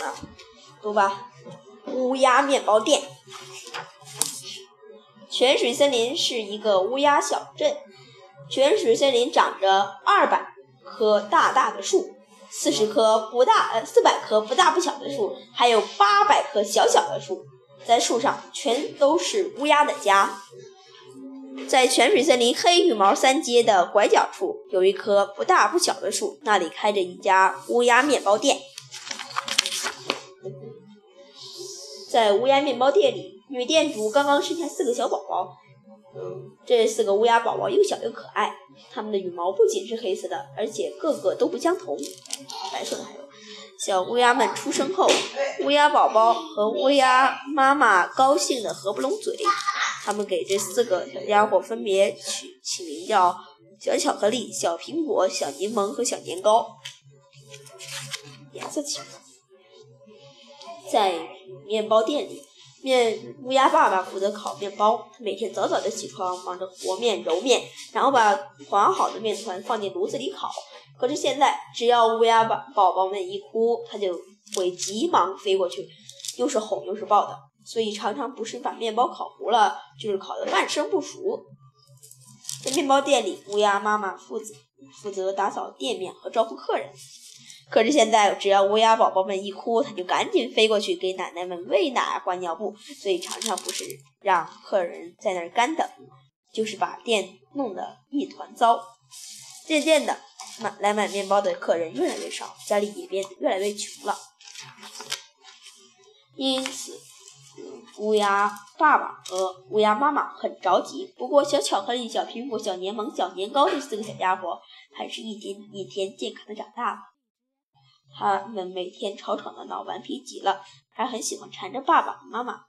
啊，读吧。乌鸦面包店。泉水森林是一个乌鸦小镇。泉水森林长着二百棵大大的树，四十棵不大呃四百棵不大不小的树，还有八百棵小小的树。在树上全都是乌鸦的家。在泉水森林黑羽毛三街的拐角处，有一棵不大不小的树，那里开着一家乌鸦面包店。在乌鸦面包店里，女店主刚刚生下四个小宝宝。这四个乌鸦宝宝又小又可爱，它们的羽毛不仅是黑色的，而且个个都不相同，白色的还有。小乌鸦们出生后，乌鸦宝宝和乌鸦妈妈高兴的合不拢嘴。他们给这四个小家伙分别取起名叫小巧克力、小苹果、小柠檬和小年糕，颜色起。在面包店里，面乌鸦爸爸负责烤面包。他每天早早的起床，忙着和面、揉面，然后把团好的面团放进炉子里烤。可是现在，只要乌鸦宝宝宝们一哭，他就会急忙飞过去，又是哄又是抱的。所以常常不是把面包烤糊了，就是烤得半生不熟。在面包店里，乌鸦妈妈负责负责打扫店面和招呼客人。可是现在，只要乌鸦宝宝们一哭，它就赶紧飞过去给奶奶们喂奶、换尿布，所以常常不是让客人在那儿干等，就是把店弄得一团糟。渐渐的，买来买面包的客人越来越少，家里也变得越来越穷了。因此。乌鸦爸爸和乌鸦妈妈很着急，不过小巧克力、小苹果、小柠檬、小年糕这四个小家伙还是一天一天健康的长大了。他们每天吵吵闹闹，顽皮极了，还很喜欢缠着爸爸妈妈。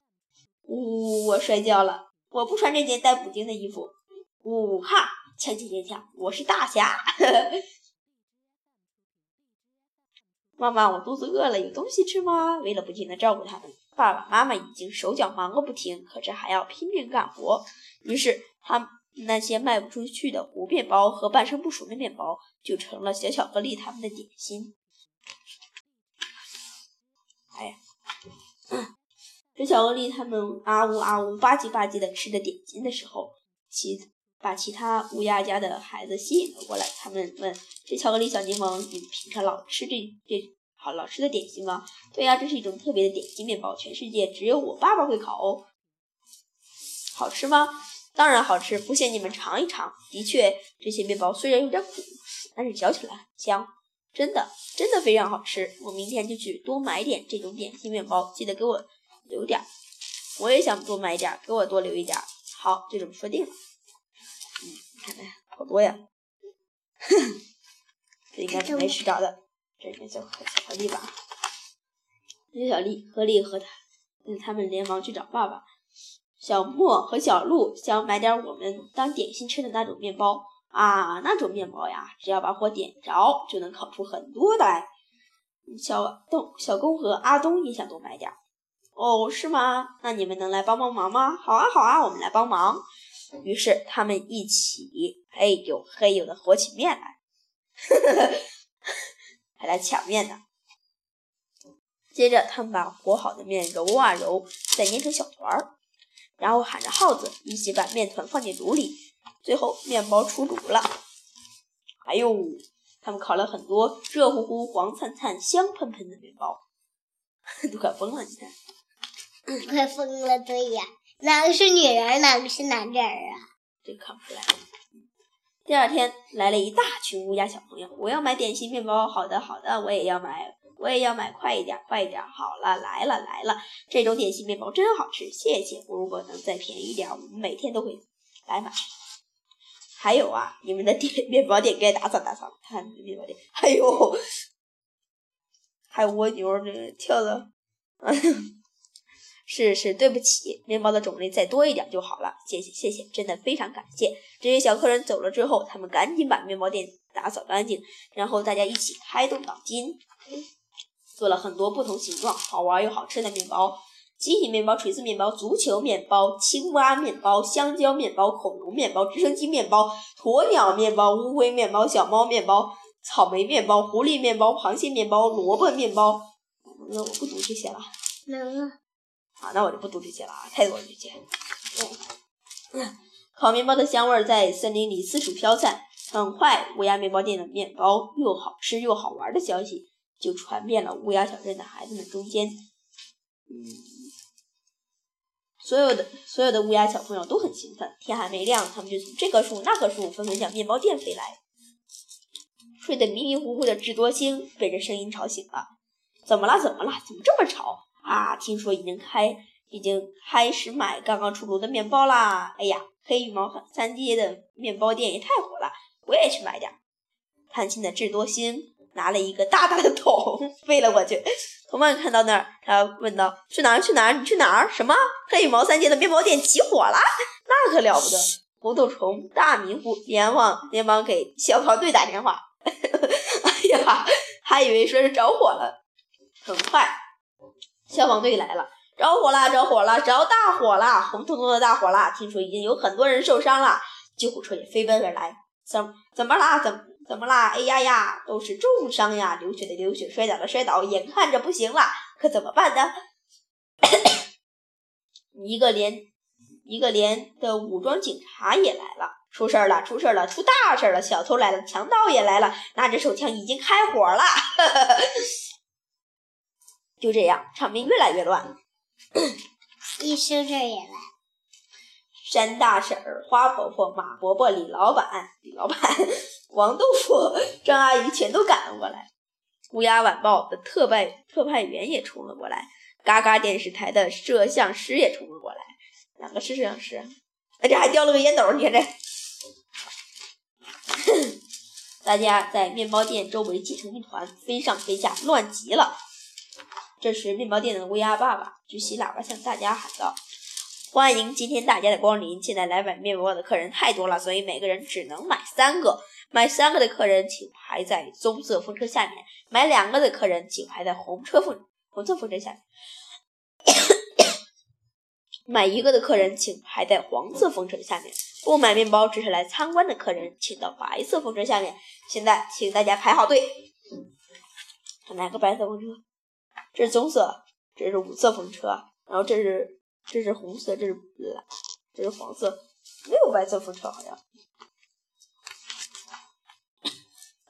呜，我摔跤了，我不穿这件带补丁的衣服。呜哈，锵锵锵锵，我是大侠。妈妈，我肚子饿了，有东西吃吗？为了不停地照顾他们，爸爸妈妈已经手脚忙个不停，可是还要拼命干活。于是，他那些卖不出去的糊面包和半生不熟的面包，就成了小巧克力他们的点心。这巧克力他们啊呜啊呜吧唧吧唧的吃着点心的时候，其把其他乌鸦家的孩子吸引了过来。他们问。这巧克力小柠檬，你平常老吃这这好老吃的点心吗？对呀，这是一种特别的点心面包，全世界只有我爸爸会烤哦。好吃吗？当然好吃，不信你们尝一尝。的确，这些面包虽然有点苦，但是嚼起来很香，真的真的非常好吃。我明天就去多买点这种点心面包，记得给我留点儿。我也想多买点，给我多留一点儿。好，就这么说定了。嗯，看看好多呀。哼。这应该是没吃着的，这应该叫巧克力吧？小小丽何丽和他，嗯，他们连忙去找爸爸。小莫和小鹿想买点我们当点心吃的那种面包啊，那种面包呀，只要把火点着，就能烤出很多来。小东、小公和阿东也想多买点。哦，是吗？那你们能来帮帮忙吗？好啊，好啊，我们来帮忙。于是他们一起嘿呦嘿呦的和起面来。还来抢面呢。接着，他们把和好的面揉啊揉，再捏成小团儿，然后喊着号子，一起把面团放进炉里。最后，面包出炉了。哎呦，他们烤了很多热乎乎、黄灿灿、香喷喷的面包，都快疯了！你看，快疯了。对呀，哪个是女人，哪个是男人啊？这看不出来。第二天来了一大群乌鸦小朋友，我要买点心面包。好的，好的，我也要买，我也要买，快一点，快一点。好了，来了，来了，这种点心面包真好吃，谢谢。如果能再便宜点，我们每天都会来买。还有啊，你们的店面包店该打扫打扫，看看面包店，还有还有蜗牛那个跳的。是是，对不起，面包的种类再多一点就好了，谢谢谢谢，真的非常感谢。这些小客人走了之后，他们赶紧把面包店打扫干净，然后大家一起开动脑筋，做了很多不同形状、好玩又好吃的面包：机器面包、锤子面包、足球面包、青蛙面包、香蕉面包、恐龙面包、直升机面包、鸵鸟面包、乌龟面包、小猫面包、草莓面包、狐狸面包、螃蟹面包、萝卜面包。那，我不读这些了。能啊。好，那我就不读这些了啊，太多了这些。嗯，烤面包的香味儿在森林里四处飘散。很快，乌鸦面包店的面包又好吃又好玩的消息就传遍了乌鸦小镇的孩子们中间。嗯，所有的所有的乌鸦小朋友都很兴奋。天还没亮，他们就从这棵树那棵树纷纷向面包店飞来。睡得迷迷糊糊的智多星被这声音吵醒了。怎么了？怎么了？怎么这么吵啊？听说已经开已经开始买刚刚出炉的面包啦！哎呀，黑羽毛三街的面包店也太火了。我也去买点。贪心的智多星拿了一个大大的桶飞了过去。同伴看到那儿，他问道：“去哪儿？去哪儿？你去哪儿？什么？黑羽毛三街的面包店起火了？那可了不得！”糊涂虫大迷糊，连忙连忙给消防队打电话。哎呀，还以为说是着火了。很快，消防队来了。着火啦！着火啦！着大火啦！红彤彤的大火啦！听说已经有很多人受伤了，救护车也飞奔而来。怎怎么啦？怎怎么啦？哎呀呀，都是重伤呀！流血的流血，摔倒的摔倒，眼看着不行了，可怎么办呢？一个连一个连的武装警察也来了，出事儿了，出事儿了，出大事了！小偷来了，强盗也来了，拿着手枪已经开火了。就这样，场面越来越乱。医生这也来。山大婶儿、花婆婆、马伯伯、李老板、李老板、王豆腐、张阿姨全都赶了过来。乌鸦晚报的特派特派员也冲了过来，嘎嘎电视台的摄像师也冲了过来。哪个是摄像师？哎，这还掉了个烟斗，你看这。大家在面包店周围挤成一团，飞上飞下，乱极了。这时，面包店的乌鸦爸爸举起喇叭向大家喊道。欢迎今天大家的光临。现在来买面包的客人太多了，所以每个人只能买三个。买三个的客人请排在棕色风车下面；买两个的客人请排在红车风红色风车下面；买一个的客人请排在黄色风车下面。不买面包只是来参观的客人，请到白色风车下面。现在，请大家排好队。哪个白色风车？这是棕色，这是五色风车，然后这是。这是红色，这是蓝，这是黄色，没有白色风车好像。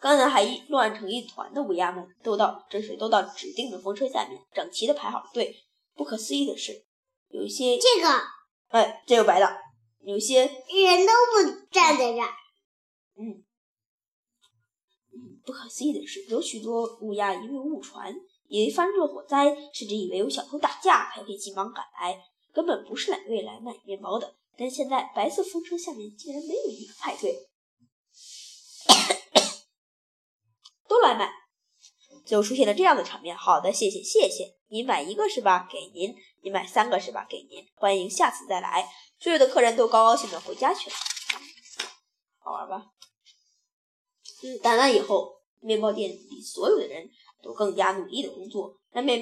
刚才还乱成一团的乌鸦们，都到这时都到指定的风车下面，整齐的排好了队。不可思议的是，有一些这个，哎，这有白的，有些人都不站在这儿。嗯，不可思议的是，有许多乌鸦因为误传，以为发生了火灾，甚至以为有小偷打架，才会急忙赶来。根本不是来为来买面包的，但现在白色风车下面竟然没有一个派对，都来买，就出现了这样的场面。好的，谢谢谢谢，你买一个是吧？给您。你买三个是吧？给您。欢迎下次再来。所有的客人都高高兴兴回家去了，好玩吧？打那以后，面包店里所有的人都更加努力的工作，来买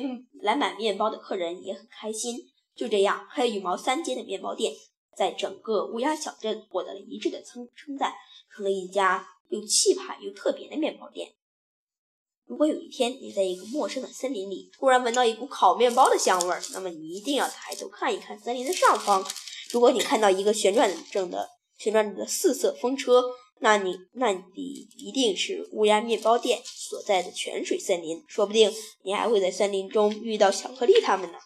来买面包的客人也很开心。就这样，黑羽毛三街的面包店在整个乌鸦小镇获得了一致的称称赞，成了一家又气派又特别的面包店。如果有一天你在一个陌生的森林里突然闻到一股烤面包的香味儿，那么你一定要抬头看一看森林的上方。如果你看到一个旋转着的旋转着的四色风车，那你那你一定是乌鸦面包店所在的泉水森林，说不定你还会在森林中遇到巧克力他们呢。